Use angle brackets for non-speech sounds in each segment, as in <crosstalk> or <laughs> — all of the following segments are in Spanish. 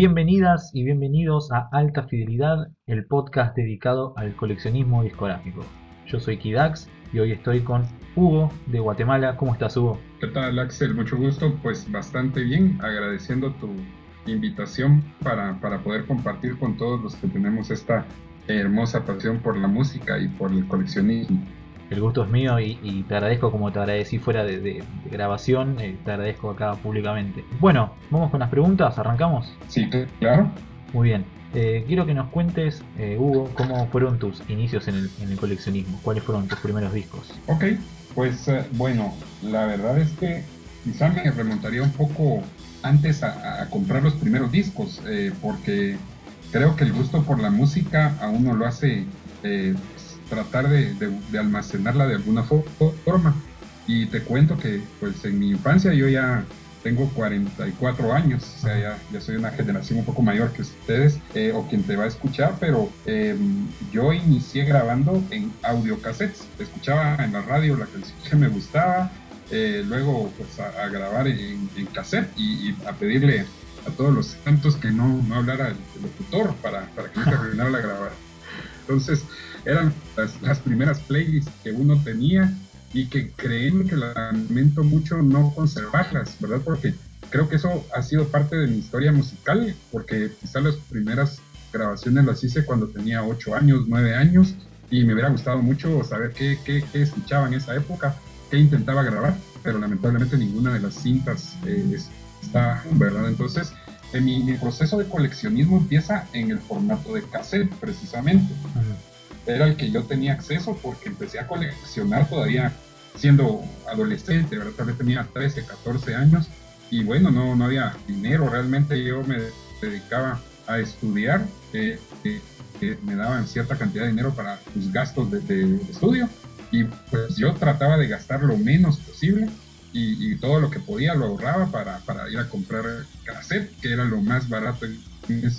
Bienvenidas y bienvenidos a Alta Fidelidad, el podcast dedicado al coleccionismo discográfico. Yo soy Kidax y hoy estoy con Hugo de Guatemala. ¿Cómo estás, Hugo? ¿Qué tal, Axel? Mucho gusto. Pues bastante bien, agradeciendo tu invitación para, para poder compartir con todos los que tenemos esta hermosa pasión por la música y por el coleccionismo. El gusto es mío y, te agradezco como te agradecí fuera de, grabación, eh, te agradezco acá públicamente. Bueno, vamos con las preguntas, ¿arrancamos? Sí, claro. Muy bien. Eh, quiero que nos cuentes, eh, Hugo, cómo fueron tus inicios en el, en el, coleccionismo, cuáles fueron tus primeros discos. Ok, pues bueno, la verdad es que quizá me remontaría un poco antes a, comprar los primeros discos, porque creo que el gusto por la música a uno lo hace tratar de, almacenarla de alguna forma. Y te cuento que pues en mi infancia yo ya tengo 44 años, o sea, ya, soy una generación un poco mayor que ustedes eh, o quien te va a escuchar, pero em, yo inicié grabando en audiocassettes, escuchaba en la radio la canción que me gustaba, eh, luego pues a, grabar en, cassette y, a pedirle a todos los santos que no, no hablara el, locutor para, para que no terminara la grabación. Entonces, eran las, primeras playlists que uno tenía y que creen que lamento mucho no conservarlas, ¿verdad? Porque creo que eso ha sido parte de mi historia musical, porque quizás las primeras grabaciones las hice cuando tenía 8 años, 9 años, y me hubiera gustado mucho saber qué, qué, qué escuchaba en esa época, qué intentaba grabar, pero lamentablemente ninguna de las cintas eh, está, ¿verdad? Entonces, eh, mi, mi, proceso de coleccionismo empieza en el formato de cassette, precisamente era el que yo tenía acceso porque empecé a coleccionar todavía siendo adolescente, ¿verdad? Tal vez tenía 13, 14 años y bueno, no, no había dinero, realmente yo me dedicaba a estudiar, eh, eh, eh, me daban cierta cantidad de dinero para los gastos de, estudio y pues yo trataba de gastar lo menos posible y, todo lo que podía lo ahorraba para, para ir a comprar cassette, que era lo más barato en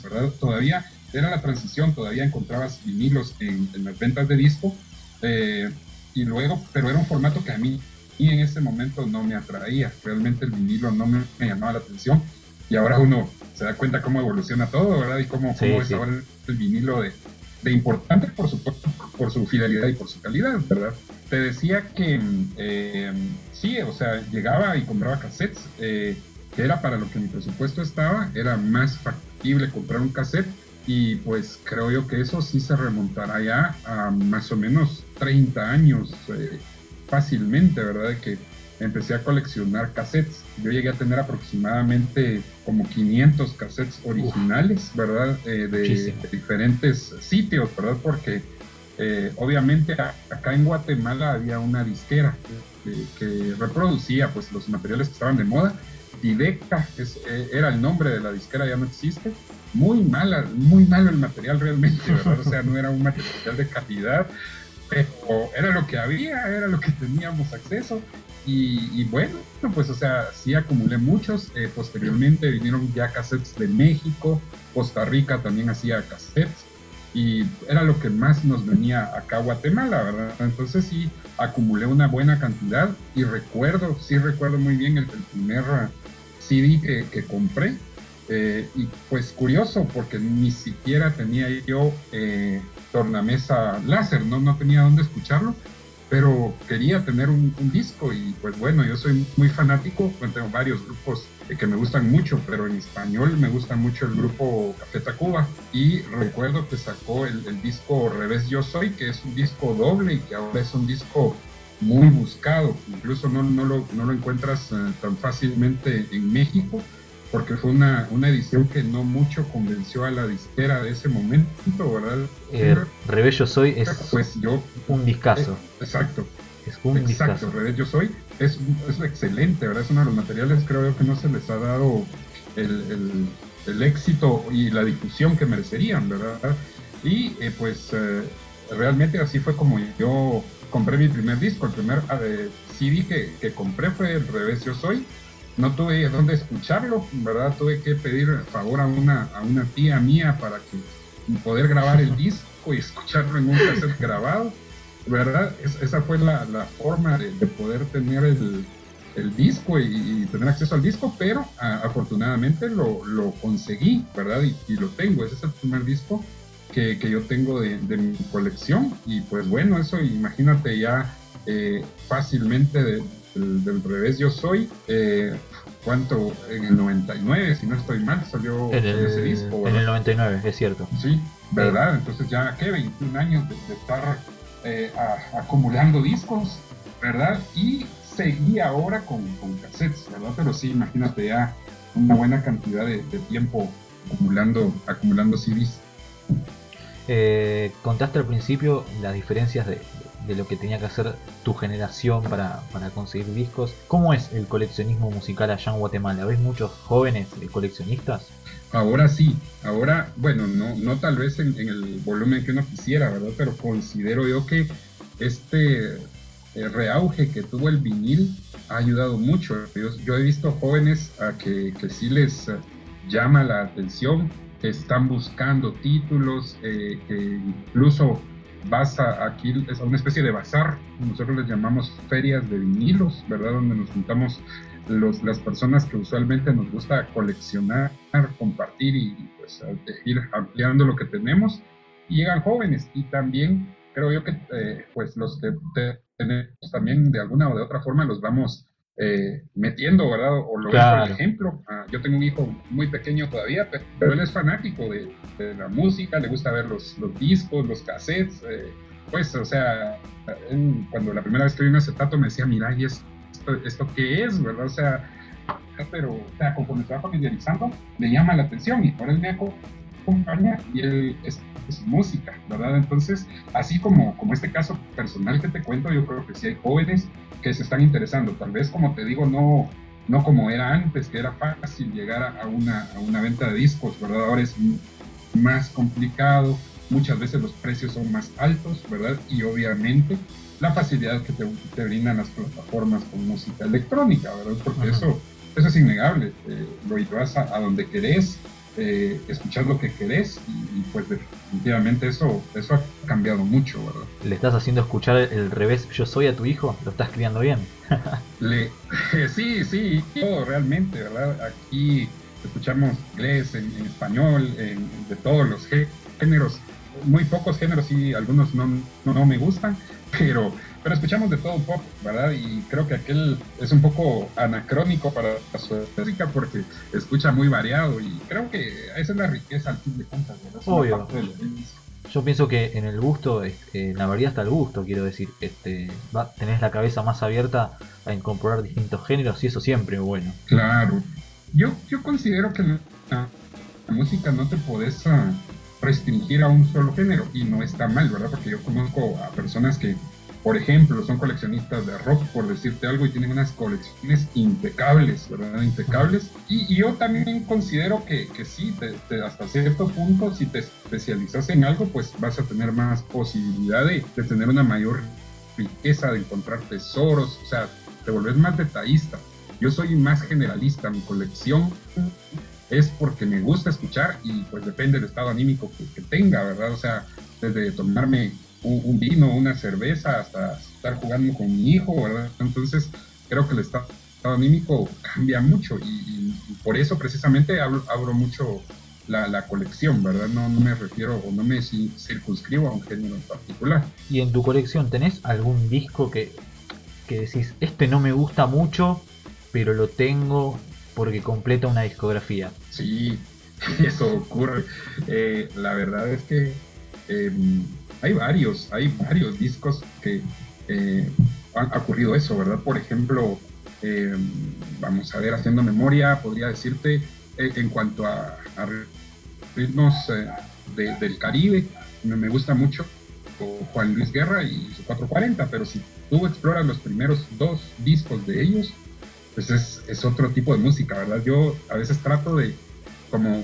¿verdad? Todavía era la transición, todavía encontrabas vinilos en, las ventas de disco, eh, y luego, pero era un formato que a mí y en ese momento no me atraía, realmente el vinilo no me, llamaba la atención, y ahora uno se da cuenta cómo evoluciona todo, ¿verdad? Y cómo, es ahora el, vinilo de, de, importante, por supuesto, por su fidelidad y por su calidad, ¿verdad? Te decía que eh, sí, o sea, llegaba y compraba cassettes, eh, que era para lo que mi presupuesto estaba, era más factible comprar un cassette y pues creo yo que eso sí se remontará ya a más o menos 30 años eh, fácilmente, ¿verdad? Que empecé a coleccionar cassettes. Yo llegué a tener aproximadamente como 500 cassettes originales, ¿verdad? Eh, de, diferentes sitios, ¿verdad? Porque eh, obviamente acá en Guatemala había una disquera que, reproducía pues los materiales que estaban de moda. Dideca era el nombre de la disquera, ya no existe muy mala, muy malo el material realmente. O sea, no era un material de calidad, pero era lo que había, era lo que teníamos acceso. Y, bueno, pues o sea, sí acumulé muchos. Eh, posteriormente vinieron ya cassettes de México, Costa Rica también hacía cassettes. Y era lo que más nos venía acá a Guatemala, ¿verdad? Entonces sí, acumulé una buena cantidad y recuerdo, sí recuerdo muy bien el, primer CD que, que compré, eh, y pues curioso, porque ni siquiera tenía yo eh, tornamesa láser, ¿no? no tenía dónde escucharlo, pero quería tener un, disco y pues bueno, yo soy muy fanático, tengo varios grupos eh, que me gustan mucho, pero en español me gusta mucho el grupo Café Tacuba. Y recuerdo que sacó el, disco Revés Yo Soy, que es un disco doble y que ahora es un disco muy buscado, incluso no, no, lo, no lo encuentras tan fácilmente en México porque fue una, una edición que no mucho convenció a la disquera de ese momento, ¿verdad? Eh, Rebello Soy es pues yo, un discazo. Eh, exacto. Es un exacto, Rebello Soy es, es excelente, ¿verdad? Es uno de los materiales, creo que no se les ha dado el, el, éxito y la difusión que merecerían, ¿verdad? Y eh, pues eh, realmente así fue como yo compré mi primer disco, el primer CD que, que compré fue el Revés Yo Soy, no tuve dónde escucharlo, ¿verdad? Tuve que pedir favor a una, a una tía mía para que poder grabar el <laughs> disco y escucharlo en un cassette grabado, ¿verdad? esa fue la, forma de, poder tener el, el disco y, tener acceso al disco, pero afortunadamente lo, lo, conseguí, ¿verdad? Y, lo tengo, ese es el primer disco que, que yo tengo de, de, mi colección y pues bueno, eso imagínate ya eh, fácilmente del, revés yo soy, eh, ¿cuánto? En el 99, si no estoy mal, salió ese disco. En el 99, es cierto. Sí, ¿verdad? Entonces ya, ¿qué? 21 años de, estar eh, acumulando discos, ¿verdad? Y seguí ahora con, con, cassettes, ¿verdad? Pero sí, imagínate ya una buena cantidad de, tiempo acumulando, acumulando CDs. Eh, contaste al principio las diferencias de, de, lo que tenía que hacer tu generación para, para, conseguir discos. ¿Cómo es el coleccionismo musical allá en Guatemala? ¿Ves muchos jóvenes coleccionistas? Ahora sí, ahora, bueno, no, no tal vez en, el volumen que uno quisiera, ¿verdad? Pero considero yo que este el reauge que tuvo el vinil ha ayudado mucho. Yo, he visto jóvenes a que, que, sí les eh, llama la atención, que están buscando títulos, eh, que incluso vas a, aquí es una especie de bazar, nosotros les llamamos ferias de vinilos, ¿verdad? Donde nos juntamos los, las personas que usualmente nos gusta coleccionar, compartir y pues ir ampliando lo que tenemos. Llegan jóvenes y también creo yo que eh, pues los que tenemos también de alguna o de otra forma los vamos eh, metiendo, ¿verdad? O lo claro. por ejemplo. Ah, yo tengo un hijo muy pequeño todavía, pero, él es fanático de, la música, le gusta ver los, los discos, los cassettes. Eh, pues, o sea, cuando la primera vez que vi un acetato me decía, mira, ¿y esto, esto qué es, verdad? O sea, pero, o sea, conforme se va familiarizando, le llama la atención y por él me acompaña y él es música, ¿verdad? Entonces, así como, como este caso personal que te cuento, yo creo que sí hay jóvenes que se están interesando. Tal vez, como te digo, no, no como era antes, que era fácil llegar a una, a una venta de discos, ¿verdad? Ahora es más complicado, muchas veces los precios son más altos, ¿verdad? Y obviamente la facilidad que te, te brindan las plataformas con música electrónica, ¿verdad? Porque eso, eso es innegable. Eh, lo llevas a, a donde querés, eh, escuchar lo que querés y, pues definitivamente eso, eso ha cambiado mucho, ¿verdad? ¿Le estás haciendo escuchar el revés yo soy a tu hijo? ¿Lo estás criando bien? <laughs> Le, <laughs> sí, sí, todo realmente, ¿verdad? Aquí escuchamos inglés, en, español, en, de todos los géneros, muy pocos géneros y algunos no, no, no me gustan, pero pero escuchamos de todo un poco, ¿verdad? Y creo que aquel es un poco anacrónico para su música porque escucha muy variado y creo que esa es la riqueza al fin de cuentas, ¿verdad? Obvio. Yo pienso que en el gusto, en la variedad está el gusto, quiero decir, este, va, tenés la cabeza más abierta a incorporar distintos géneros y eso siempre es bueno. Claro. Yo, yo considero que la, música no te podés ah, restringir a un solo género y no está mal, ¿verdad? Porque yo conozco a personas que por ejemplo, son coleccionistas de rock, por decirte algo, y tienen unas colecciones impecables, ¿verdad? Impecables. Y, yo también considero que, que sí, hasta cierto punto, si te especializas en algo, pues vas a tener más posibilidad de, tener una mayor riqueza, de encontrar tesoros, o sea, te volvés más detallista. Yo soy más generalista, mi colección es porque me gusta escuchar y pues depende del estado anímico que tenga, ¿verdad? O sea, desde tomarme un, vino, una cerveza, hasta estar jugando con mi hijo, ¿verdad? Entonces, creo que el estado, anímico cambia mucho y, por eso precisamente abro, mucho la, colección, ¿verdad? No, no, me refiero o no me circunscribo a un género en particular. ¿Y en tu colección tenés algún disco que, que decís, este no me gusta mucho, pero lo tengo porque completa una discografía? Sí, <laughs> eso ocurre. Eh, la verdad es que em, hay varios, hay varios discos que eh, han ocurrido eso, ¿verdad? Por ejemplo, eh, vamos a ver, haciendo memoria, podría decirte eh, en cuanto a, ritmos del Caribe, me, gusta mucho Juan Luis Guerra y su 440, pero si tú exploras los primeros dos discos de ellos, pues es, es otro tipo de música, ¿verdad? Yo a veces trato de como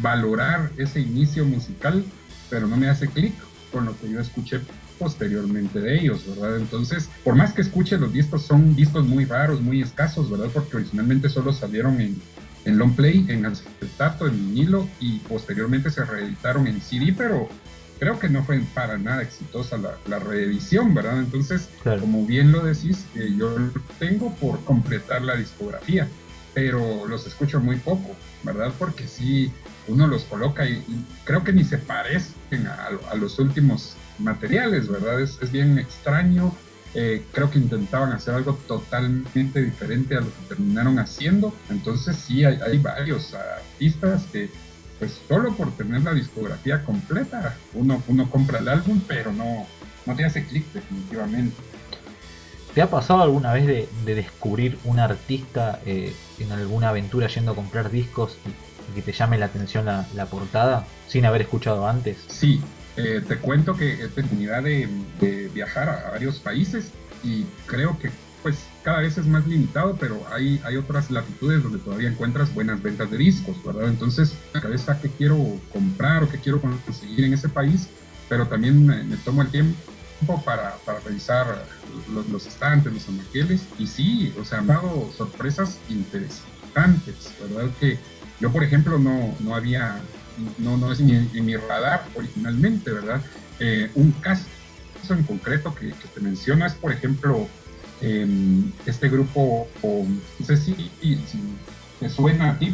valorar ese inicio musical, pero no me hace clic con lo que yo escuché posteriormente de ellos, ¿verdad? Entonces, por más que escuche, los discos son discos muy raros, muy escasos, ¿verdad? Porque originalmente solo salieron en, en long play, en acetato, en vinilo y posteriormente se reeditaron en CD, pero creo que no fue para nada exitosa la, reedición, ¿verdad? Entonces, como bien lo decís, eh, yo lo tengo por completar la discografía, pero los escucho muy poco, ¿verdad? Porque sí, uno los coloca y, creo que ni se parecen a, los últimos materiales, ¿verdad? Es, es bien extraño. Eh, creo que intentaban hacer algo totalmente diferente a lo que terminaron haciendo. Entonces sí, hay, hay varios artistas que pues solo por tener la discografía completa, uno, uno compra el álbum, pero no, no te hace clic definitivamente. ¿Te ha pasado alguna vez de, descubrir un artista eh, en alguna aventura yendo a comprar discos y, que te llame la atención la, portada sin haber escuchado antes? Sí, eh, te cuento que he tenido de, de viajar a varios países y creo que pues cada vez es más limitado, pero hay, hay otras latitudes donde todavía encuentras buenas ventas de discos, ¿verdad? Entonces, la cabeza que quiero comprar o que quiero conseguir en ese país, pero también me, tomo el tiempo para, para revisar los, los, estantes, los anaqueles, y sí, o sea, han dado sorpresas interesantes, ¿verdad? Que yo, por ejemplo, no, no había, no, no es en mi, radar originalmente, ¿verdad? Eh, un caso en concreto que, que te menciono es, por ejemplo, Em, este grupo, no sé si, te suena a ti,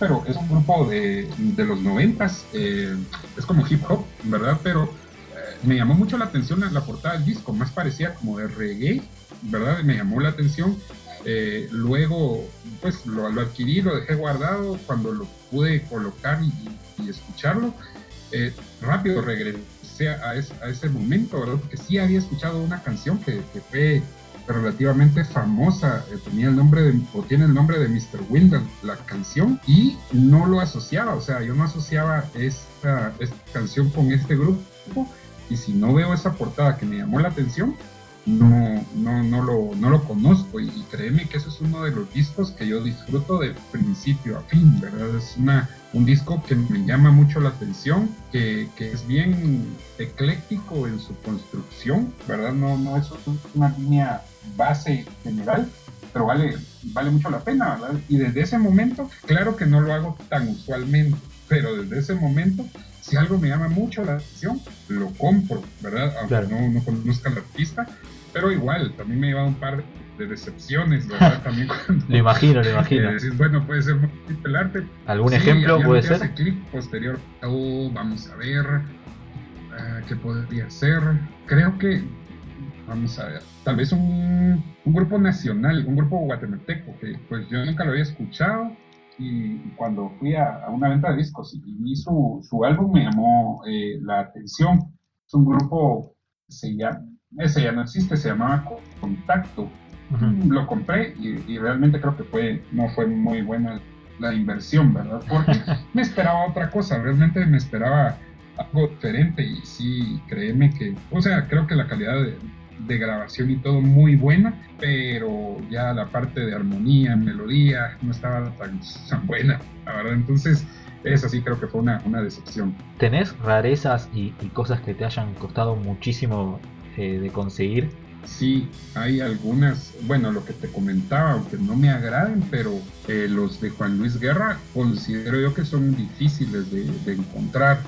pero es un grupo de, de los noventas, eh, es como hip hop, ¿verdad? Pero me llamó mucho la atención la portada del disco, más parecía como de reggae, ¿verdad? Me llamó la atención. Eh, luego, pues lo, lo, adquirí, lo dejé guardado, cuando lo pude colocar y, escucharlo, rápido regresé a, ese momento, ¿verdad? Porque sí había escuchado una canción que, que fue relativamente famosa, eh, tenía el nombre de, o tiene el nombre de Mr. Windle, la canción, y no lo asociaba, o sea, yo no asociaba esta, esta canción con este grupo, y si no veo esa portada que me llamó la atención, no, no, no, lo, no lo conozco y, créeme que ese es uno de los discos que yo disfruto de principio a fin, ¿verdad? Es una, un disco que me llama mucho la atención, que, que es bien ecléctico en su construcción, ¿verdad? No, no es una línea base general, pero vale, vale mucho la pena, ¿verdad? Y desde ese momento, claro que no lo hago tan usualmente, pero desde ese momento, si algo me llama mucho la atención, lo compro, ¿verdad? Aunque no, no conozca al artista, pero igual, también me lleva un par de decepciones, ¿verdad? <laughs> También cuando, lo imagino, lo imagino. decís, bueno, puede ser el arte. ¿Algún ejemplo puede ser? Posterior, oh, vamos a ver, uh, ¿qué podría ser? Creo que vamos a ver, tal vez un, grupo nacional, un grupo guatemalteco, que pues yo nunca lo había escuchado y, cuando fui a, una venta de discos y, vi su, su, álbum me llamó eh, la atención. Es un grupo, se llama, ese ya no existe, se llamaba Contacto. Lo compré y, realmente creo que fue, no fue muy buena la inversión, ¿verdad? Porque <laughs> me esperaba otra cosa, realmente me esperaba algo diferente y sí, créeme que, o sea, creo que la calidad de, de grabación y todo muy buena, pero ya la parte de armonía, melodía, no estaba tan, buena, la verdad. Entonces, esa sí creo que fue una, una decepción. ¿Tenés rarezas y, cosas que te hayan costado muchísimo eh, de conseguir? Sí, hay algunas, bueno, lo que te comentaba, aunque no me agraden, pero eh, los de Juan Luis Guerra considero yo que son difíciles de, de encontrar.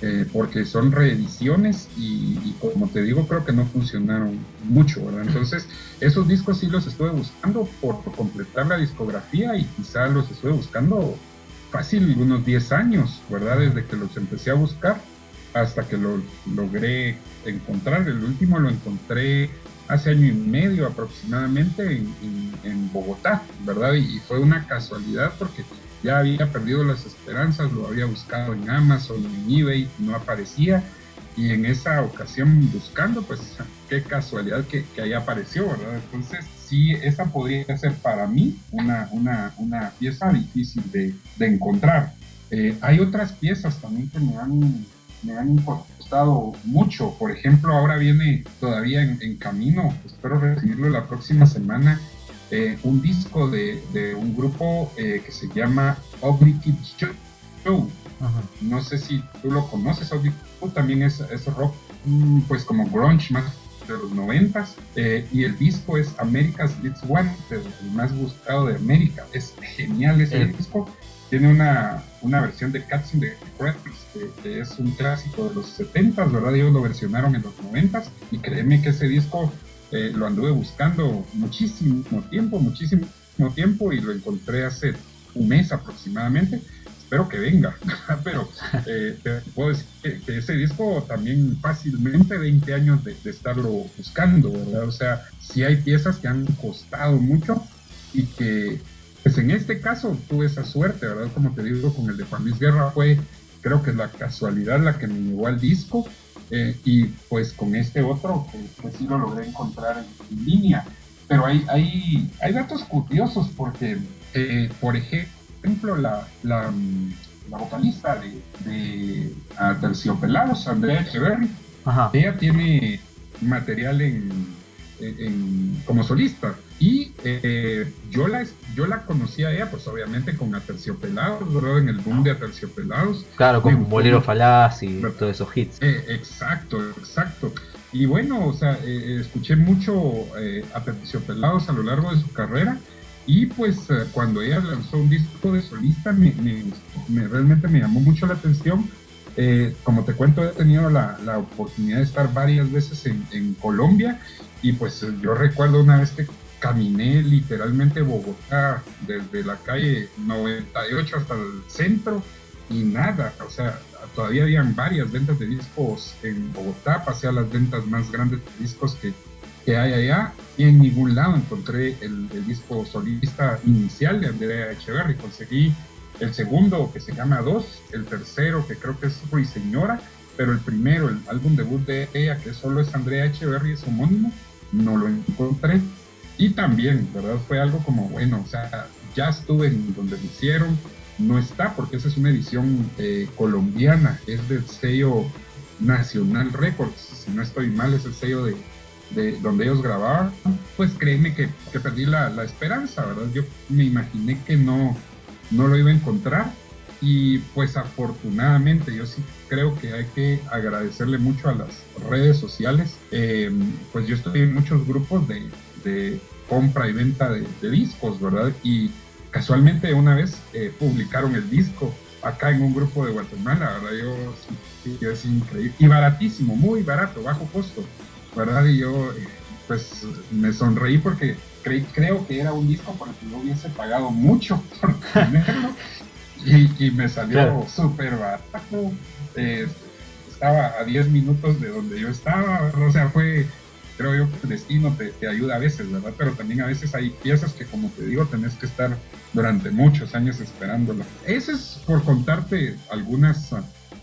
Eh, porque son reediciones y, como te digo, creo que no funcionaron mucho, ¿verdad? Entonces, esos discos sí los estuve buscando por, completar la discografía y quizá los estuve buscando fácil unos 10 años, ¿verdad? Desde que los empecé a buscar hasta que los logré encontrar. El último lo encontré hace año y medio aproximadamente en, en Bogotá, ¿verdad? Y, fue una casualidad porque ya había perdido las esperanzas, lo había buscado en Amazon, en eBay, no aparecía. Y en esa ocasión buscando, pues qué casualidad que, que ahí apareció, ¿verdad? Entonces, sí, esa podría ser para mí una, una, una pieza difícil de, de encontrar. Eh, hay otras piezas también que me han, me han costado mucho. Por ejemplo, ahora viene todavía en, en camino, espero recibirlo la próxima semana, eh, un disco de, de un grupo eh, que se llama Ugly Kids Show. No sé si tú lo conoces, Ugly también es, es rock, mm, pues como grunge más de los noventas eh, y el disco es America's Beats One, el más buscado de América. Es genial ese disco. tiene una, una versión de Cats in the Cradles, que, es un clásico de los 70 ¿verdad? Ellos lo versionaron en los 90 y créeme que ese disco eh, lo anduve buscando muchísimo tiempo, muchísimo tiempo y lo encontré hace un mes aproximadamente. Espero que venga, <laughs> pero eh, te puedo decir que, ese disco también fácilmente 20 años de, estarlo buscando, ¿verdad? O sea, sí hay piezas que han costado mucho y que, pues en este caso tuve esa suerte, ¿verdad? Como te digo, con el de Juan Luis Guerra fue, creo que la casualidad la que me llevó al disco eh, y pues con este otro, que, sí lo logré encontrar en, línea. Pero hay, hay, hay datos curiosos porque, eh, por ejemplo, la, la, la vocalista de, de Terciopelados, Andrea Echeverry, ella tiene material en, en, como solista. Y eh, yo, la, yo la conocí a ella, pues obviamente con Aterciopelados, ¿verdad? En el boom de Aterciopelados. Claro, con Bolero Falaz y todos esos hits. Eh, exacto, exacto. Y bueno, o sea, eh, escuché mucho Aterciopelados a lo largo de su carrera. Y pues cuando ella lanzó un disco de solista, me, realmente me llamó mucho la atención. como te cuento, he tenido la, la, oportunidad de estar varias veces en, en Colombia y pues yo recuerdo una vez que caminé literalmente Bogotá desde la calle 98 hasta el centro y nada, o sea, todavía habían varias ventas de discos en Bogotá, pasé a las ventas más grandes de discos que, que hay allá y en ningún lado encontré el, disco solista inicial de Andrea Echeverry, conseguí el segundo que se llama Dos, el tercero que creo que es Señora, pero el primero, el álbum debut de ella que solo es Andrea Echeverry, es homónimo, no lo encontré y también, ¿verdad? Fue algo como, bueno, o sea, ya estuve en donde lo hicieron, no está porque esa es una edición eh, colombiana, es del sello Nacional Records, si no estoy mal, es el sello de, de donde ellos grababan, pues créeme que, que perdí la, la, esperanza, ¿verdad? Yo me imaginé que no, no lo iba a encontrar y pues afortunadamente yo sí creo que hay que agradecerle mucho a las redes sociales, eh, pues yo estoy en muchos grupos de compra y venta de, discos, ¿verdad? Y casualmente una vez eh, publicaron el disco acá en un grupo de Guatemala, ¿verdad? Yo, sí, es increíble. Y baratísimo, muy barato, bajo costo, ¿verdad? Y yo, eh, pues, me sonreí porque creo que era un disco por el que yo hubiese pagado mucho <laughs> por tenerlo. y, me salió súper barato. Eh, estaba a 10 minutos de donde yo estaba, o sea, fue creo yo que el destino te, ayuda a veces, ¿verdad? Pero también a veces hay piezas que, como te digo, tenés que estar durante muchos años esperándola. Ese es por contarte algunas ah,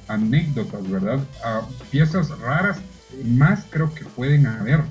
anécdotas, ¿verdad? Ah, piezas raras, más creo que pueden haber.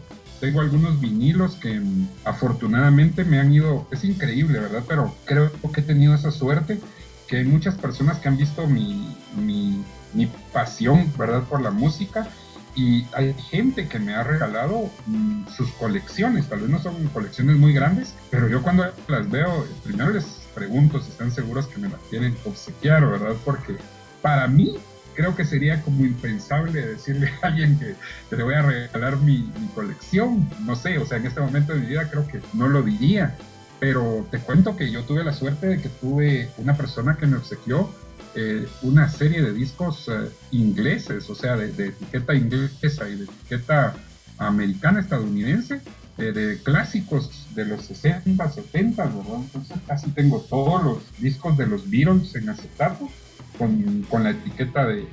Tengo algunos vinilos que mm, afortunadamente me han ido, es increíble, ¿verdad? Pero creo que he tenido esa suerte que hay muchas personas que han visto mi, mi, mi pasión, ¿verdad? Por la música y hay gente que me ha regalado mm, sus colecciones, tal vez no son colecciones muy grandes, pero yo cuando las veo, primero les pregunto si están seguros que me las quieren obsequiar, ¿verdad? Porque para mí creo que sería como impensable decirle a alguien que, te le voy a regalar mi, mi, colección, no sé, o sea, en este momento de mi vida creo que no lo diría, pero te cuento que yo tuve la suerte de que tuve una persona que me obsequió eh, una serie de discos eh, ingleses, o sea, de, etiqueta inglesa y de etiqueta americana, estadounidense, eh, de clásicos de los 60, 70, ¿verdad? Entonces casi tengo todos los discos de los Beatles en acetato con, con la etiqueta de,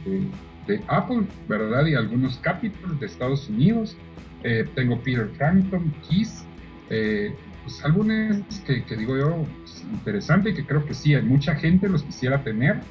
de, Apple, ¿verdad? Y algunos Capitals de Estados Unidos. tengo Peter Frampton, Kiss, pues álbumes que, que digo yo, pues, interesante que creo que sí, hay mucha gente los quisiera tener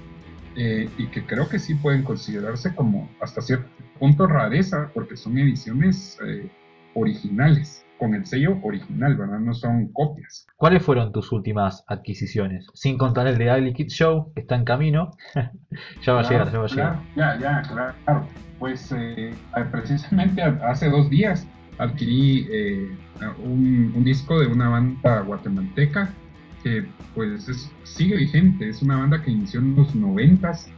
eh, y que creo que sí pueden considerarse como hasta cierto punto rareza, porque son ediciones eh, originales, con el sello original, ¿verdad? No son copias. ¿Cuáles fueron tus últimas adquisiciones? Sin contar el de Ali Kid Show, que está en camino. <laughs> ya va a llegar, ya va a llegar. Ya, ya, claro. Pues eh, precisamente hace dos días adquirí un, un disco de una banda guatemalteca que pues sigue vigente, es una banda que inició en los noventas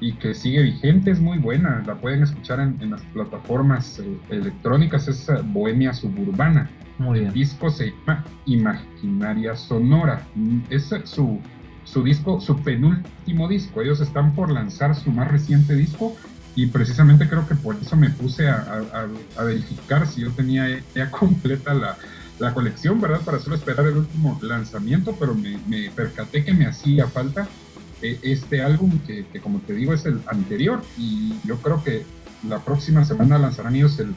y que sigue vigente, es muy buena, la pueden escuchar en, las plataformas eh, electrónicas, es eh, Bohemia Suburbana. Muy El disco se llama Imaginaria Sonora, es su, su disco, su penúltimo disco. Ellos están por lanzar su más reciente disco y precisamente creo que por eso me puse a, verificar si yo tenía ya completa la, la, colección, ¿verdad? Para solo esperar el último lanzamiento, pero me, me percaté que me hacía falta eh, este álbum que, como te digo, es el anterior y yo creo que la próxima semana lanzarán ellos el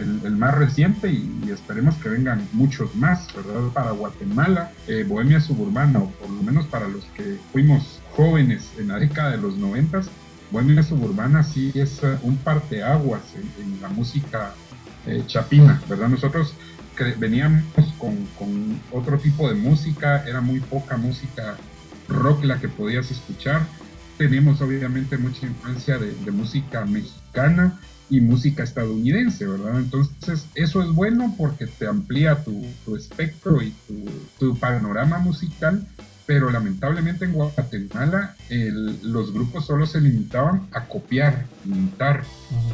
el, más reciente y, esperemos que vengan muchos más, ¿verdad? Para Guatemala, eh, Bohemia Suburbana, o por lo menos para los que fuimos jóvenes en la década de los noventas, Bohemia Suburbana sí es uh, un parteaguas en, la música eh, chapina, ¿verdad? Nosotros veníamos con, con, otro tipo de música, era muy poca música rock la que podías escuchar. Tenemos obviamente mucha influencia de, de música mexicana, y música estadounidense, ¿verdad? Entonces, eso es bueno porque te amplía tu, espectro y tu, panorama musical, pero lamentablemente en Guatemala los grupos solo se limitaban a copiar, imitar,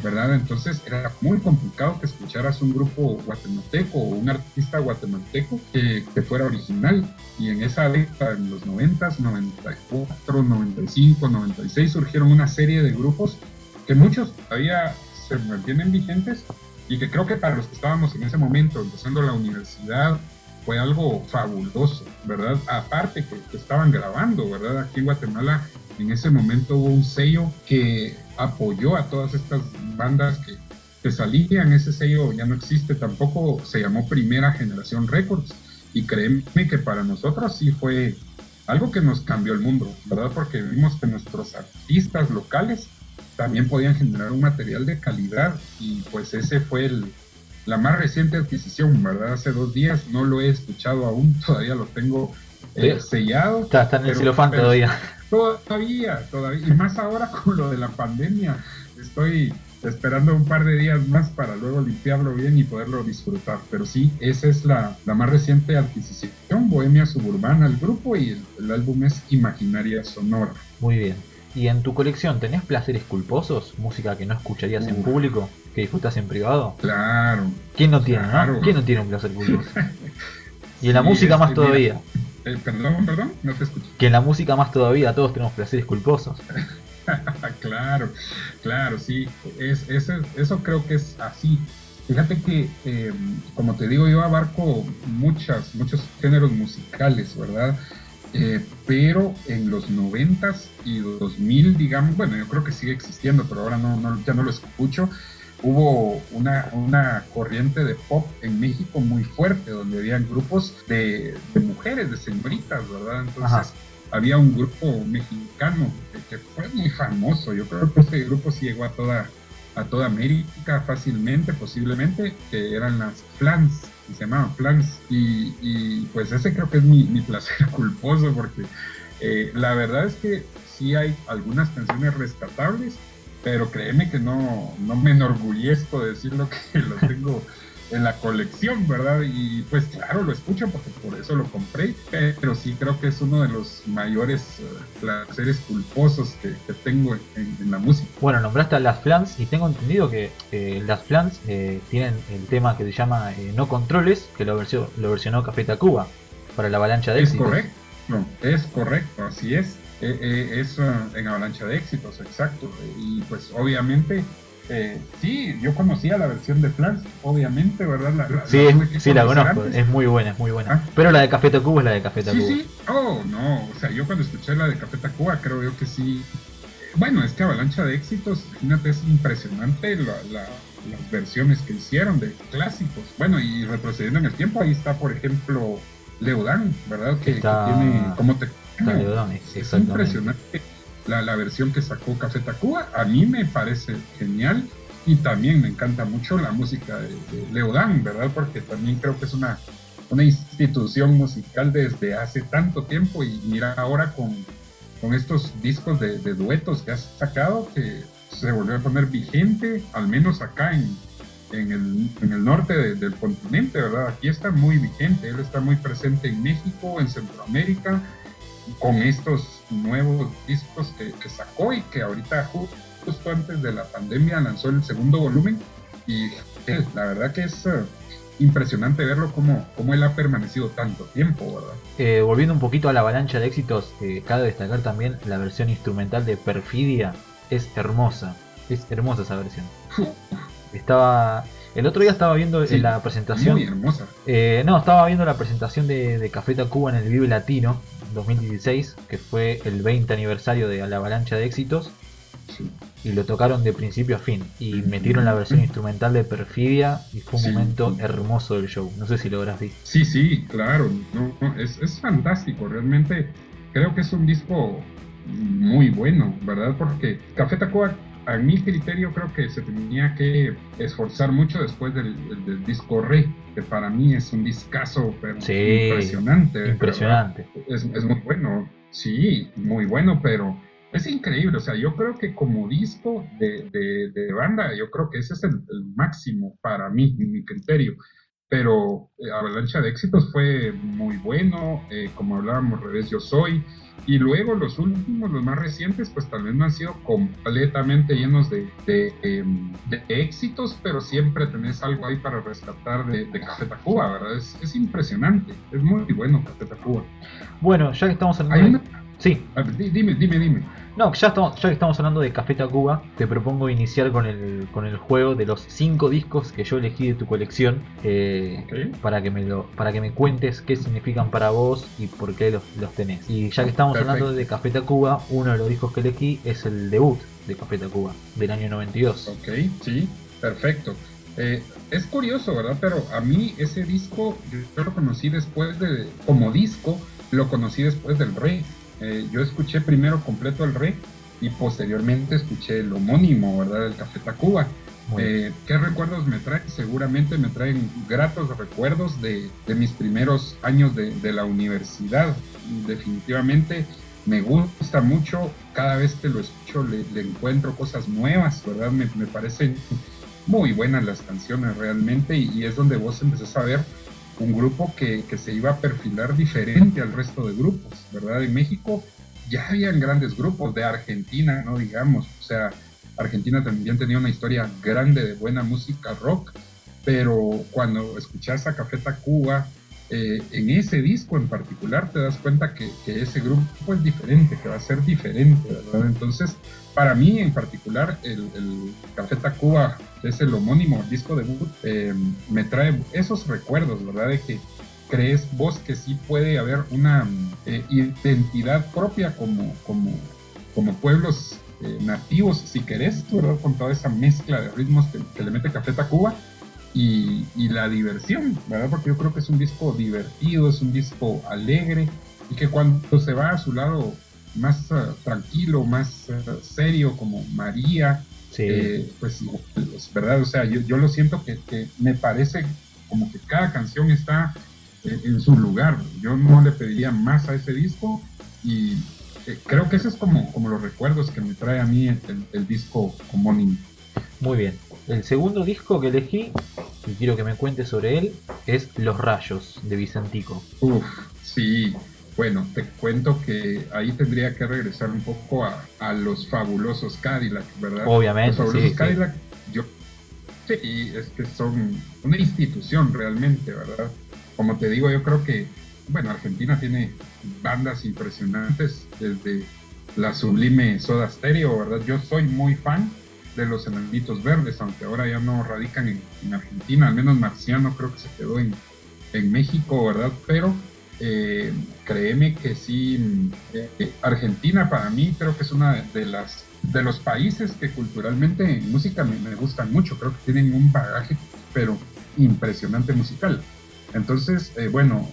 ¿verdad? Entonces era muy complicado que escucharas un grupo guatemalteco o un artista guatemalteco que, que fuera original. Y en esa década, en los 90, 94, 95, 96, surgieron una serie de grupos que muchos todavía se mantienen vigentes y que creo que para los que estábamos en ese momento empezando la universidad fue algo fabuloso, ¿verdad? Aparte que, estaban grabando, ¿verdad? Aquí en Guatemala en ese momento hubo un sello que apoyó a todas estas bandas que, que salían, ese sello ya no existe tampoco, se llamó Primera Generación Records y créeme que para nosotros sí fue algo que nos cambió el mundo, ¿verdad? Porque vimos que nuestros artistas locales también podían generar un material de calidad y pues ese fue el, la más reciente adquisición, ¿verdad? Hace dos días, no lo he escuchado aún, <laughs> todavía lo tengo eh, sellado. Está, en el celofán todavía. Todavía, todavía, y más ahora <laughs> con lo de la pandemia, estoy esperando un par de días más para luego limpiarlo bien y poderlo disfrutar. Pero sí, esa es la, la más reciente adquisición, Bohemia Suburbana, el grupo, y el, el álbum es Imaginaria Sonora. Muy bien. ¿Y en tu colección tenés placeres culposos? ¿Música que no escucharías en público? ¿Que disfrutas en privado? Claro. ¿Quién no tiene, ¿Quién no tiene un placer culposo? <laughs> y en la música más todavía. Eh, perdón, perdón, no te escucho. Que en la música más todavía todos tenemos placeres culposos. <laughs> claro, claro, sí. Es, eso creo que es así. Fíjate que, eh, como te digo, yo abarco muchas, muchos géneros musicales, ¿verdad? Eh, pero en los 90 y 2000, digamos, bueno, yo creo que sigue existiendo, pero ahora no, ya no lo escucho, hubo una, una, corriente de pop en México muy fuerte, donde habían grupos de, mujeres, de señoritas, ¿verdad? Entonces había un grupo mexicano que, fue muy famoso, yo creo que ese grupo sí llegó a toda, a toda América fácilmente, posiblemente, que eran las Flans se llamaban Plans. Y, pues ese creo que es mi, placer <laughs> culposo porque eh, la verdad es que sí hay algunas canciones rescatables, pero créeme que no, no me enorgullezco de decirlo que <laughs> lo tengo en la colección, ¿verdad? Y pues claro, lo escucho porque por eso lo compré, pero sí creo que es uno de los mayores eh, placeres culposos que, tengo en, la música. Bueno, nombraste a las Flans y tengo entendido que las Flans eh, tienen el tema que se llama eh, No Controles, que lo, versionó, lo versionó Café Tacuba para la avalancha de es Correcto, es correcto, así es. Es en avalancha de éxitos, exacto. Y pues obviamente eh, sí, yo conocía la versión de Flans, obviamente, ¿verdad? La, sí, sí la conozco, es muy buena, es muy buena. Ah. Pero la de Café Tacuba es la de Café Tacuba. Sí, sí, oh, no, o sea, yo cuando escuché la de Café Tacuba creo yo que sí. Bueno, es que Avalancha de Éxitos, imagínate, es impresionante las versiones que hicieron de clásicos. Bueno, y retrocediendo en el tiempo, ahí está, por ejemplo, Leodan, ¿verdad? Que, tiene, ¿cómo te... es impresionante la, versión que sacó Café Tacuba, a mí me parece genial y también me encanta mucho la música de, Leodán, ¿verdad? Porque también creo que es una, una institución musical desde hace tanto tiempo y mira ahora con, con estos discos de, duetos que has sacado que se volvió a poner vigente, al menos acá en, en, el, en el, norte del continente, ¿verdad? Aquí está muy vigente, él está muy presente en México, en Centroamérica, con estos nuevos discos que, sacó y que ahorita justo antes de la pandemia lanzó el segundo volumen y eh, la verdad que es, eh, impresionante verlo como, como él ha permanecido tanto tiempo, ¿verdad? Eh, volviendo un poquito a la avalancha de éxitos, eh, cabe destacar también la versión instrumental de Perfidia, es hermosa, es hermosa esa versión. Estaba el otro día estaba viendo la presentación. Muy hermosa. No, estaba viendo la presentación de, de Café Tacuba en el Vive Latino 2016, que fue el 20 aniversario de la avalancha de éxitos. Y lo tocaron de principio a fin. Y metieron la versión instrumental de Perfidia y fue un momento hermoso del show. No sé si lo habrás visto. Sí, sí, claro. es, es fantástico. Realmente creo que es un disco muy bueno, ¿verdad? Porque Café Tacuba a mi criterio creo que se tenía que esforzar mucho después del, disco Re, que para mí es un discazo impresionante. Impresionante. Es, muy bueno, sí, muy bueno, pero es increíble. O sea, yo creo que como disco de, banda, yo creo que ese es el, máximo para mí, en mi criterio. Pero eh, Avalancha de Éxitos fue muy bueno, eh, como hablábamos, Revés Yo Soy, y luego los últimos, los más recientes, pues no han sido completamente llenos de, de, éxitos, pero siempre tenés algo ahí para rescatar de, de Café Tacuba, ¿verdad? Es, es, impresionante, es muy bueno Café Tacuba. Bueno, ya que estamos hablando... Sí. dime, dime, dime. No, ya, estamos, ya que estamos hablando de Café Tacuba, te propongo iniciar con el, con el juego de los 5 discos que yo elegí de tu colección eh, para, que me lo, para que me cuentes qué significan para vos y por qué los, los tenés. Y ya que estamos hablando de Café Tacuba, uno de los discos que elegí es el debut de Café Tacuba, del año 92. Ok, sí, perfecto. Eh, es curioso, ¿verdad? Pero a mí ese disco, yo lo conocí después de, como disco, lo conocí después del Rey. Eh, yo escuché primero completo el Rey y posteriormente escuché el homónimo, ¿verdad? El Café Tacuba. Eh, ¿Qué recuerdos me trae? Seguramente me traen gratos recuerdos de, mis primeros años de, la universidad. Definitivamente me gusta mucho, cada vez que lo escucho le, encuentro cosas nuevas, ¿verdad? Me, parecen muy buenas las canciones realmente y, es donde vos empezás a ver un grupo que, se iba a perfilar diferente al resto de grupos, ¿verdad? En México ya habían grandes grupos, de Argentina, no digamos, o sea, Argentina también tenía una historia grande de buena música rock, pero cuando escuchas a Café Tacuba, eh, en ese disco en particular te das cuenta que, ese grupo es diferente, que va a ser diferente, ¿verdad? Entonces, para mí en particular, el, el Café que es el homónimo disco de eh, me trae esos recuerdos, ¿verdad? De que crees vos que sí puede haber una eh, identidad propia como, como, como pueblos eh, nativos, si querés, ¿verdad? Con toda esa mezcla de ritmos que, le mete Café Tacuba y, y, la diversión, ¿verdad? Porque yo creo que es un disco divertido, es un disco alegre y que cuando se va a su lado más uh, tranquilo, más uh, serio, como María, eh, pues, pues, ¿verdad? O sea, yo, yo lo siento que, que, me parece como que cada canción está eh, en su lugar. Yo no le pediría más a ese disco y eh, creo que ese es como, como los recuerdos que me trae a mí el, el disco homónimo. Muy bien. El segundo disco que elegí, y quiero que me cuentes sobre él, es Los Rayos de Vicentico. Uf, sí. Bueno, te cuento que ahí tendría que regresar un poco a, los fabulosos Cadillac, ¿verdad? Obviamente. Los fabulosos Cadillac, yo sí, es que son una institución realmente, ¿verdad? Como te digo, yo creo que, bueno, Argentina tiene bandas impresionantes desde la sublime Soda Stereo, ¿verdad? Yo soy muy fan de los Enanitos Verdes, aunque ahora ya no radican en, Argentina, al menos Marciano creo que se quedó en, en México, ¿verdad? Pero eh, créeme que sí, eh, Argentina para mí creo que es una de las de los países que culturalmente en música me, gustan mucho, creo que tienen un bagaje pero impresionante musical. Entonces, eh, bueno,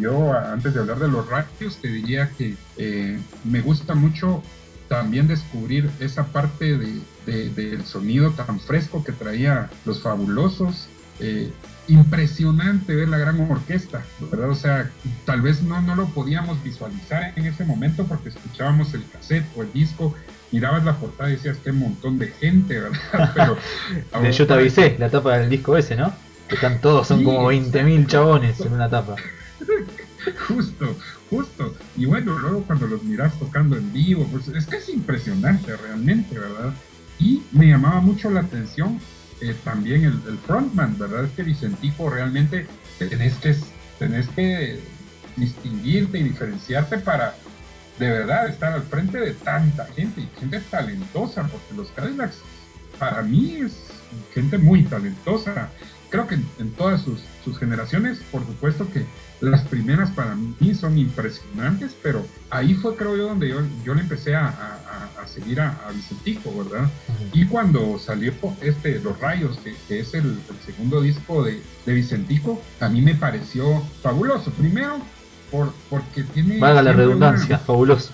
yo antes de hablar de los radios te diría que me gusta mucho también descubrir esa parte de, del sonido tan fresco que traía los fabulosos, impresionante ver la gran orquesta, ¿verdad? O sea, tal vez no, no lo podíamos visualizar en ese momento porque escuchábamos el cassette o el disco, mirabas la portada y decías, qué montón de gente, ¿verdad? <laughs> Pero, yo te avisé, la tapa del disco ese, ¿no? Que están todos, son como 20.000 chabones en una tapa. <laughs> Justo, justo. Y bueno, luego cuando los miras tocando en vivo, pues es que es impresionante realmente, ¿verdad? Y me llamaba mucho la atención eh, también el, frontman, ¿verdad? Es que Vicentico realmente tenés que, tenés que distinguirte y diferenciarte para de verdad estar al frente de tanta gente y gente talentosa, porque los Cadillacs para mí es gente muy talentosa. Creo que en, todas sus, sus, generaciones, por supuesto que las primeras para mí son impresionantes, pero ahí fue creo yo donde yo, yo le empecé a, a, seguir a, Vicentico, ¿verdad? Y cuando salió este Los Rayos, que, es el, segundo disco de, de Vicentico, a mí me pareció fabuloso. Primero, por, porque tiene... Valga la redundancia, <laughs> fabuloso.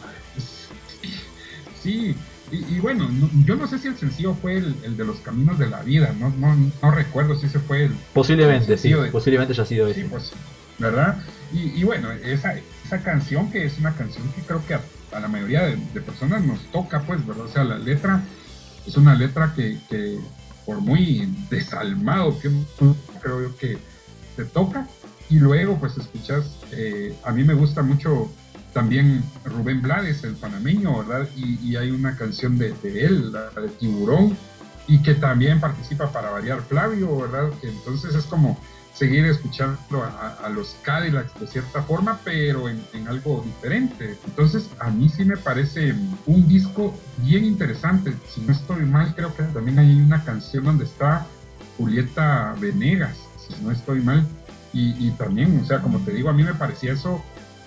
Sí, y, bueno, yo no sé si el sencillo fue el, de los caminos de la vida, no, no, no recuerdo si ese fue el... Posiblemente, sí, posiblemente haya sido ese. Pues, ¿verdad? Y, bueno, esa, esa canción que es una canción que creo que a, la mayoría de, personas nos toca, pues, ¿verdad? O sea, la letra es una letra que, por muy desalmado que creo yo que te toca, y luego pues escuchas, eh, a mí me gusta mucho también Rubén Blades, el panameño, ¿verdad? Y, hay una canción de, él, la de Tiburón, y que también participa para variar Flavio, ¿verdad? Entonces es como seguir escuchando a, los Cadillacs de cierta forma, pero en, algo diferente. Entonces, a mí sí me parece un disco bien interesante. Si no estoy mal, creo que también hay una canción donde está Julieta Venegas, si no estoy mal. Y, también, o sea, como te digo, a mí me parecía eso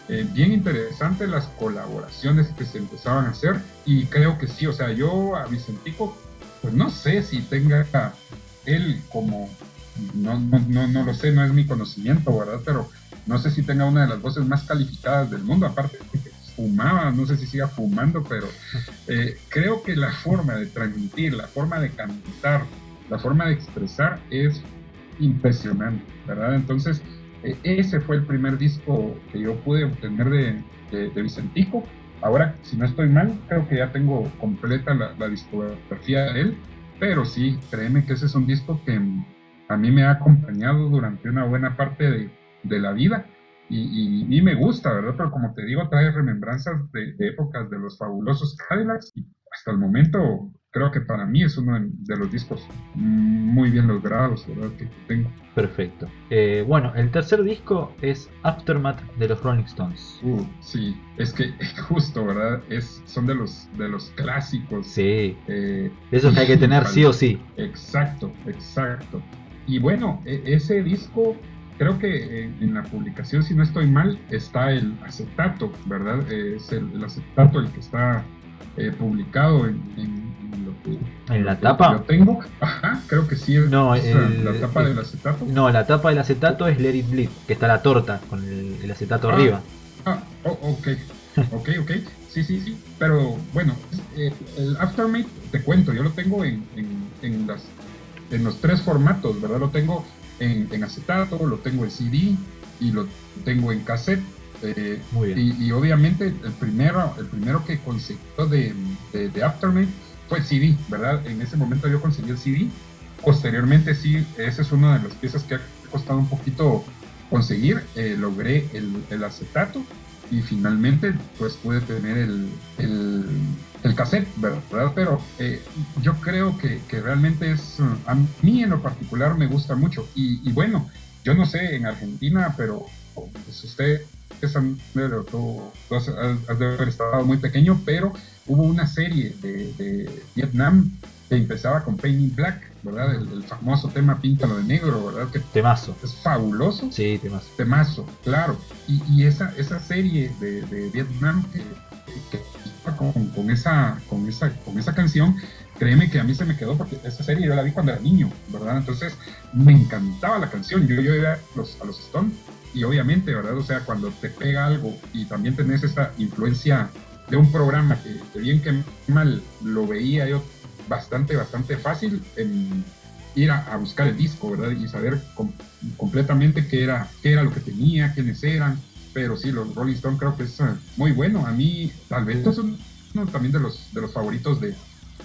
eh, bien interesante, las colaboraciones que se empezaban a hacer. Y creo que sí, o sea, yo a Vicentico, pues no sé si tenga él como, no, no, no, lo sé, no es mi conocimiento, ¿verdad? Pero no sé si tenga una de las voces más calificadas del mundo, aparte de que fumaba, no sé si siga fumando, pero eh, creo que la forma de transmitir, la forma de cantar, la forma de expresar es impresionante, ¿verdad? Entonces, e, ese fue el primer disco que yo pude obtener de, de, Vicentico. Ahora, si no estoy mal, creo que ya tengo completa la, discografía de él, pero sí, créeme que ese es un disco que a mí me ha acompañado durante una buena parte de, de la vida y, y, me gusta, ¿verdad? Pero como te digo, trae remembranzas de, de épocas de los fabulosos Cadillacs y hasta el momento creo que para mí es uno de los discos muy bien logrados ¿verdad? que tengo. Perfecto. Eh, bueno, el tercer disco es Aftermath de los Rolling Stones. Uh, sí, es que <laughs> justo, ¿verdad? Es, son de los, de los clásicos. Sí. Eh, Esos que hay que tener sí o sí. <laughs> Exacto, exacto. Y bueno, e, ese disco creo que en, la publicación, si no estoy mal, está el acetato, ¿verdad? Es el, acetato el que está eh, publicado en, ¿En la tapa? Lo tengo, ajá, creo que sí. no, la tapa del acetato. No, la tapa del acetato es Let It Bleed, que está la torta con el, acetato ah, arriba. Ah, oh, ok, ok, ok. Sí, sí, sí. Pero bueno, eh, el Aftermath, te cuento, yo lo tengo en, en, las, en los tres formatos, ¿verdad? Lo tengo en, acetato, lo tengo en CD y lo tengo en cassette. Eh, Muy bien. Y, obviamente el primero, el primero que conseguí de, de, de Aftermath fue CD, ¿verdad? En ese momento yo conseguí el CD. Posteriormente sí, esa es una de las piezas que ha costado un poquito conseguir. Eh, logré el, acetato y finalmente pues pude tener el, el, cassette, ¿verdad? Pero eh, yo creo que, realmente es, a mí en lo particular me gusta mucho. Y, bueno, yo no sé en Argentina, pero pues usted han, has de haber estado muy pequeño, pero hubo una serie de, Vietnam que empezaba con Painting Black, ¿verdad? El, famoso tema Píntalo de Negro, ¿verdad? Que temazo. Es fabuloso. Sí, temazo. Temazo, claro. Y, esa, esa serie de, Vietnam que, que con, con, esa, con, esa, con esa canción, créeme que a mí se me quedó porque esa serie yo la vi cuando era niño, ¿verdad? Entonces me encantaba la canción. Yo, yo iba a los, a los Stones y obviamente, ¿verdad? O sea, cuando te pega algo y también tenés esa influencia de un programa que, bien que mal lo veía yo bastante, bastante fácil ir a, buscar el disco, ¿verdad? Y saber completamente qué era, qué era lo que tenía, quiénes eran. Pero sí, los Rolling Stones creo que es eh, muy bueno. A mí, tal vez, es uno también de los, de los favoritos de,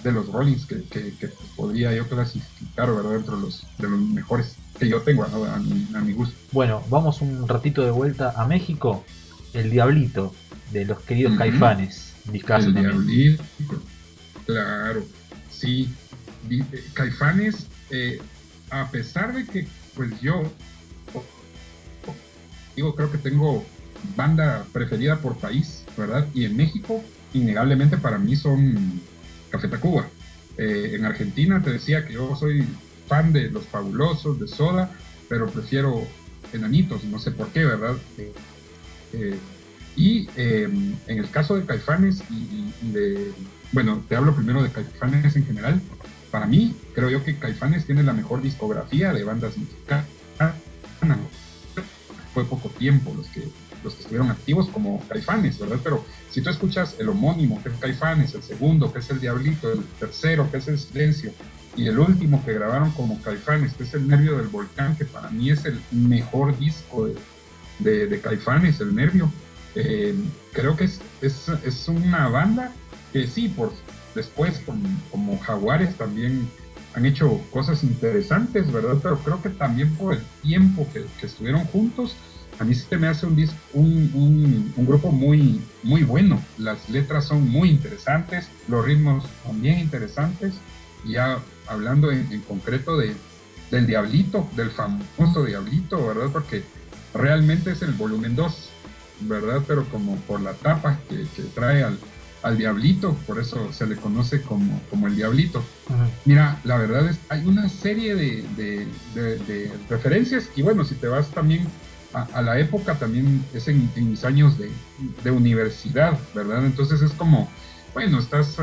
de los Rollings que, que, podría yo clasificar, ¿verdad? Dentro de los, de los mejores que yo tengo a, mi, gusto. Bueno, vamos un ratito de vuelta a México. El Diablito, de los queridos Caifanes. El Diablito, claro. Sí, Caifanes, eh, a pesar de que, pues yo, digo, creo que tengo banda preferida por país, ¿verdad? Y en México, innegablemente para mí son Café Tacuba. Eh, en Argentina te decía que yo soy fan de Los Fabulosos, de Soda, pero prefiero Enanitos, no sé por qué, ¿verdad? Eh, y em, en el caso de Caifanes y, de, bueno, te hablo primero de Caifanes en general. Para mí, creo yo que Caifanes tiene la mejor discografía de bandas mexicanas. Fue poco tiempo los que, los que estuvieron activos como Caifanes, ¿verdad? Pero si tú escuchas el homónimo, que es Caifanes, el segundo, que es el Diablito, el tercero, que es el Silencio, y el último que grabaron como Caifanes, que es el Nervio del Volcán, que para mí es el mejor disco de, de Caifanes, el Nervio eh, creo que es, es, una banda que sí, por después como, Jaguares también han hecho cosas interesantes, ¿verdad? Pero creo que también por el tiempo que, estuvieron juntos, a mí se me hace un, un, un, grupo muy, muy bueno. Las letras son muy interesantes, los ritmos también interesantes. Ya hablando en, en concreto de, del Diablito, del famoso Diablito, ¿verdad? Porque realmente es el volumen 2 ¿verdad? Pero como por la tapa que, trae al, al, diablito, por eso se le conoce como, como el diablito. Mira, la verdad es, hay una serie de, de, referencias y bueno, si te vas también a, la época, también es en, mis años de, universidad, ¿verdad? Entonces es como, bueno, estás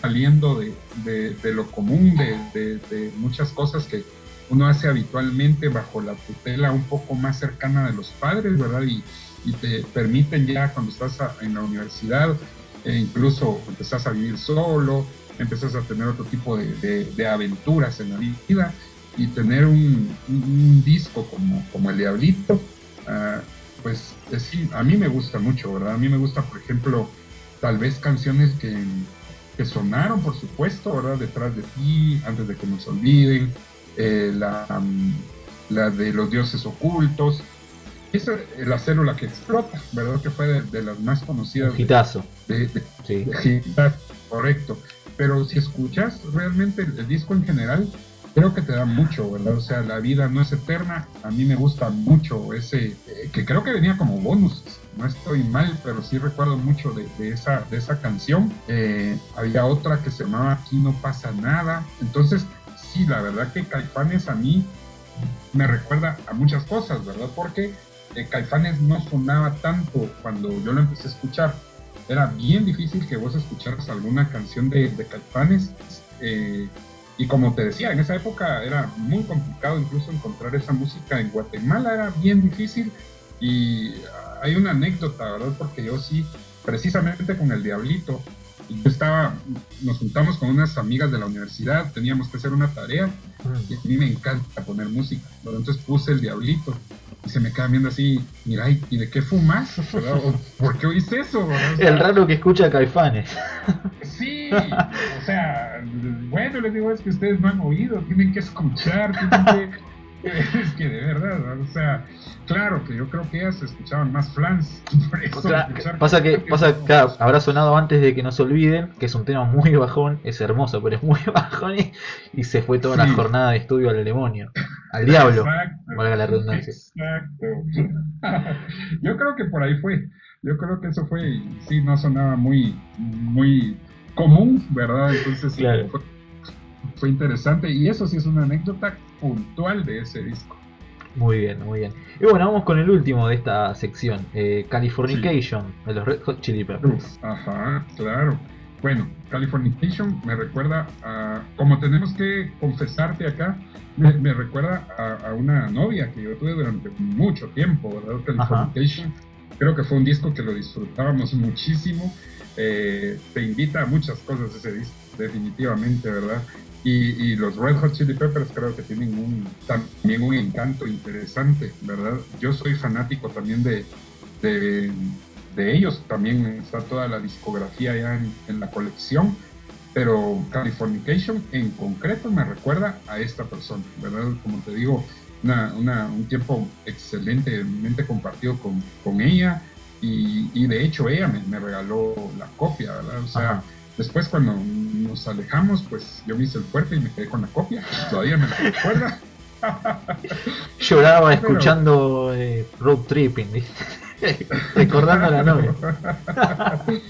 saliendo de, lo común, de muchas cosas que uno hace habitualmente bajo la tutela un poco más cercana de los padres, ¿verdad? Y, y te permiten ya cuando estás en la universidad, e incluso empezás a vivir solo, empezás a tener otro tipo de, aventuras en la vida y tener un, disco como, como el Diablito, uh, pues sí, a mí me gusta mucho, ¿verdad? A mí me gusta, por ejemplo, tal vez canciones que, que sonaron, por supuesto, ¿verdad? Detrás de ti, antes de que nos olviden, eh, la, la de los dioses ocultos, es la célula que explota, ¿verdad? Que fue de, las más conocidas. Gitazo. De, sí. correcto. Pero si escuchas realmente el, disco en general, creo que te da mucho, ¿verdad? O sea, la vida no es eterna. A mí me gusta mucho ese, eh, que creo que venía como bonus. No estoy mal, pero sí recuerdo mucho de, esa, de esa canción. Eh, había otra que se llamaba Aquí no pasa nada. Entonces, sí, la verdad que Caifanes a mí me recuerda a muchas cosas, ¿verdad? Porque Caifanes no sonaba tanto cuando yo lo empecé a escuchar. Era bien difícil que vos escucharas alguna canción de, Caifanes. Eh, y como te decía, en esa época era muy complicado incluso encontrar esa música en Guatemala, era bien difícil. Y hay una anécdota, ¿verdad? Porque yo sí, precisamente con el Diablito, yo estaba, nos juntamos con unas amigas de la universidad, teníamos que hacer una tarea y a mí me encanta poner música. Entonces puse el Diablito se me queda viendo así, mira, ¿y de qué fumas? ¿Por qué oíste eso? el raro que escucha Caifanes. Sí, o sea, bueno, les digo, es que ustedes no han oído, tienen que escuchar, tienen que <laughs> es que de verdad, o sea, claro que yo creo que ellas escuchaban más flans. <laughs> pasa que, pasa, claro, habrá sonado antes de que no se olviden, que es un tema muy bajón, es hermoso, pero es muy <laughs> bajón y, se fue toda la jornada de estudio al demonio, al diablo, valga la redundancia. Exacto. yo creo que por ahí fue, yo creo que eso fue, sí, no sonaba muy, muy común, ¿verdad? Entonces fue, fue interesante y eso sí es una anécdota puntual de ese disco. Muy bien, muy bien. Y bueno, vamos con el último de esta sección, eh, Californication, de los Red Hot Chili Peppers. Ajá, claro. Bueno, Californication me recuerda a, como tenemos que confesarte acá, me, recuerda a, una novia que yo tuve durante mucho tiempo, ¿verdad? Californication, creo que fue un disco que lo disfrutábamos muchísimo. Eh, te invita a muchas cosas ese disco, definitivamente, ¿verdad? Y, los Red Hot Chili Peppers creo que tienen un, también un encanto interesante, ¿verdad? Yo soy fanático también de, de, ellos, también está toda la discografía ya en, la colección, pero Californication en concreto me recuerda a esta persona, ¿verdad? Como te digo, un tiempo excelentemente compartido con, con ella y, de hecho ella me, regaló la copia, ¿verdad? O sea, después cuando nos alejamos, pues yo me hice el fuerte y me quedé con la copia. Todavía me la recuerda. <laughs> Lloraba escuchando eh, road tripping, <laughs> recordando a la novia. <laughs>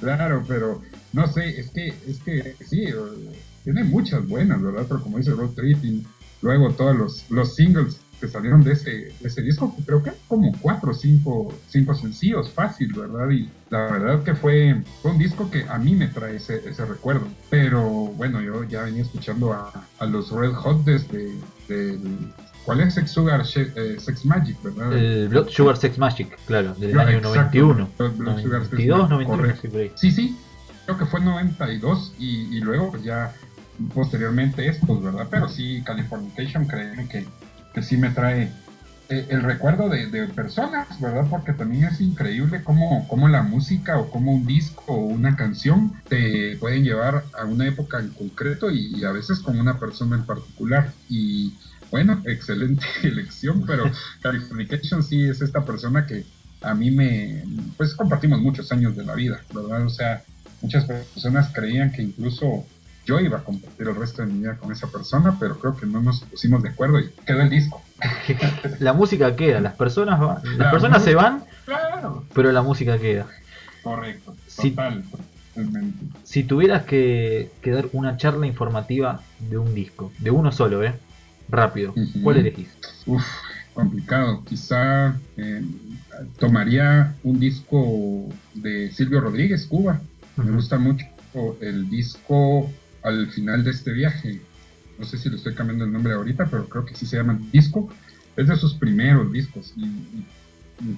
claro, pero no sé, es que, es que sí, tiene muchas buenas, ¿verdad? Pero como dice road tripping, luego todos los, los singles que salieron de ese, ese disco, creo que como cuatro o cinco, cinco sencillos, fácil, ¿verdad? Y la verdad que fue, fue un disco que a mí me trae ese, ese recuerdo. Pero bueno, yo ya venía escuchando a, a los Red Hot desde, ¿Cuál es Sex Sugar eh, Sex Magic, verdad? El Blood Sugar Sex Magic, claro, del año 91. Blood 92, 91, sí, sí, creo que fue 92 y, y luego pues ya posteriormente estos, ¿verdad? Pero sí, Californication, créeme que que sí me trae eh, el recuerdo de, personas, ¿verdad? Porque también es increíble cómo, cómo, la música o cómo un disco o una canción te pueden llevar a una época en concreto y, a veces con una persona en particular. Y bueno, <laughs> excelente <laughs> elección, pero <laughs> Californication sí es esta persona que a mí me, pues compartimos muchos años de la vida, ¿verdad? O sea, muchas personas creían que incluso yo iba a compartir el resto de mi vida con esa persona, pero creo que no nos pusimos de acuerdo y quedó el disco. <laughs> la música queda, las personas van, las personas se van, pero la música queda. Correcto, total, si, tuvieras que, dar una charla informativa de un disco, de uno solo, ¿eh? Rápido, ¿cuál elegís? Uf, complicado. Quizá eh, tomaría un disco de Silvio Rodríguez, Cuba. Me gusta mucho el disco al final de este viaje. No sé si le estoy cambiando el nombre ahorita, pero creo que sí se llama disco. Es de sus primeros discos y,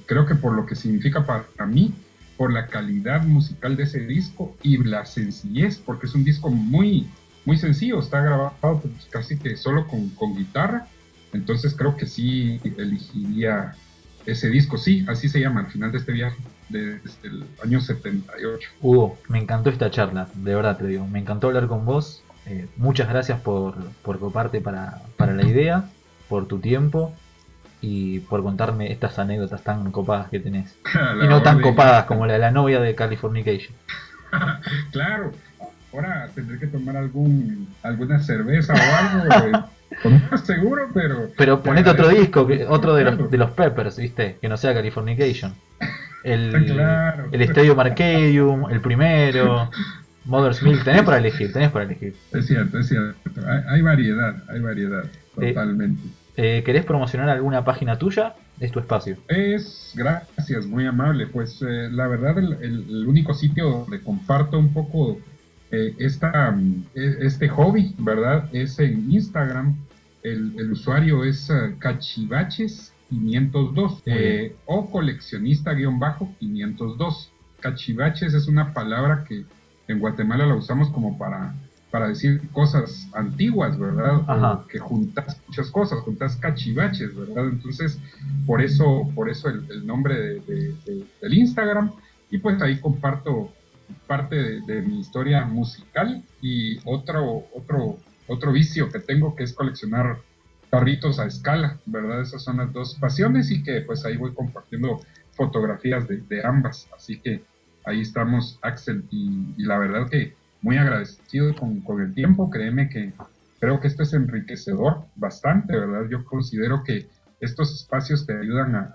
creo que por lo que significa para mí, por la calidad musical de ese disco y la sencillez, porque es un disco muy, muy sencillo, está grabado casi que solo con, con guitarra. Entonces creo que sí elegiría ese disco, sí, así se llama, al final de este viaje desde el año 78. Hugo, me encantó esta charla, de verdad te digo, me encantó hablar con vos. Eh, muchas gracias por, por coparte para, para la idea, por tu tiempo y por contarme estas anécdotas tan copadas que tenés. <laughs> y no tan copadas como la de la novia de Californication. <laughs> claro, ahora tendré que tomar algún alguna cerveza o algo. Eh, <laughs> seguro, pero. Pero ponete otro disco, otro de los, de los Peppers, ¿viste? Que no sea Californication el, el Estadio Marcadium, el primero, <laughs> Mother's Milk, tenés para elegir, tenés para elegir. Es cierto, es cierto. Hay, variedad, hay variedad, eh, totalmente. Eh, ¿Querés promocionar alguna página tuya? Es tu espacio. Es, gracias, muy amable. Pues eh, la verdad, el, único sitio donde comparto un poco esta, e, este hobby, ¿verdad? Es en Instagram. El, el usuario es cachivaches 502 eh, o coleccionista-502. Cachivaches es una palabra que en Guatemala la usamos como para, para decir cosas antiguas, ¿verdad? que juntas muchas cosas, juntas cachivaches, ¿verdad? Entonces, por eso, por eso el, nombre del Instagram. Y pues ahí comparto parte de, mi historia musical y otro, otro, otro vicio que tengo que es coleccionar carritos a escala, ¿verdad? Esas son las dos pasiones y que pues ahí voy compartiendo fotografías de, ambas. Así que ahí estamos, Axel, y, la verdad que muy agradecido con, con, el tiempo, créeme que creo que esto es enriquecedor bastante, ¿verdad? Yo considero que estos espacios te ayudan a,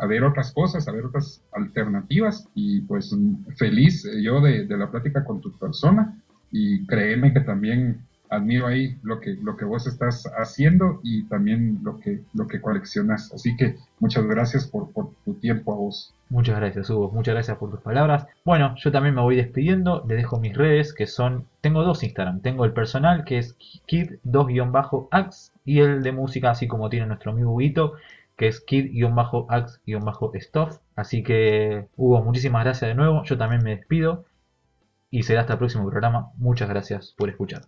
a, ver otras cosas, a ver otras alternativas y pues feliz yo de, de la plática con tu persona y créeme que también admiro ahí lo que, lo que vos estás haciendo y también lo que, lo que coleccionas. Así que muchas gracias por, tu tiempo a vos. Muchas gracias, Hugo. Muchas gracias por tus palabras. Bueno, yo también me voy despidiendo. Les dejo mis redes que son. Tengo dos Instagram. Tengo el personal que es kid2-ax y el de música, así como tiene nuestro amigo Huguito, que es kid-ax-stuff. Así que, Hugo, muchísimas gracias de nuevo. Yo también me despido. Y será hasta el próximo programa. Muchas gracias por escuchar.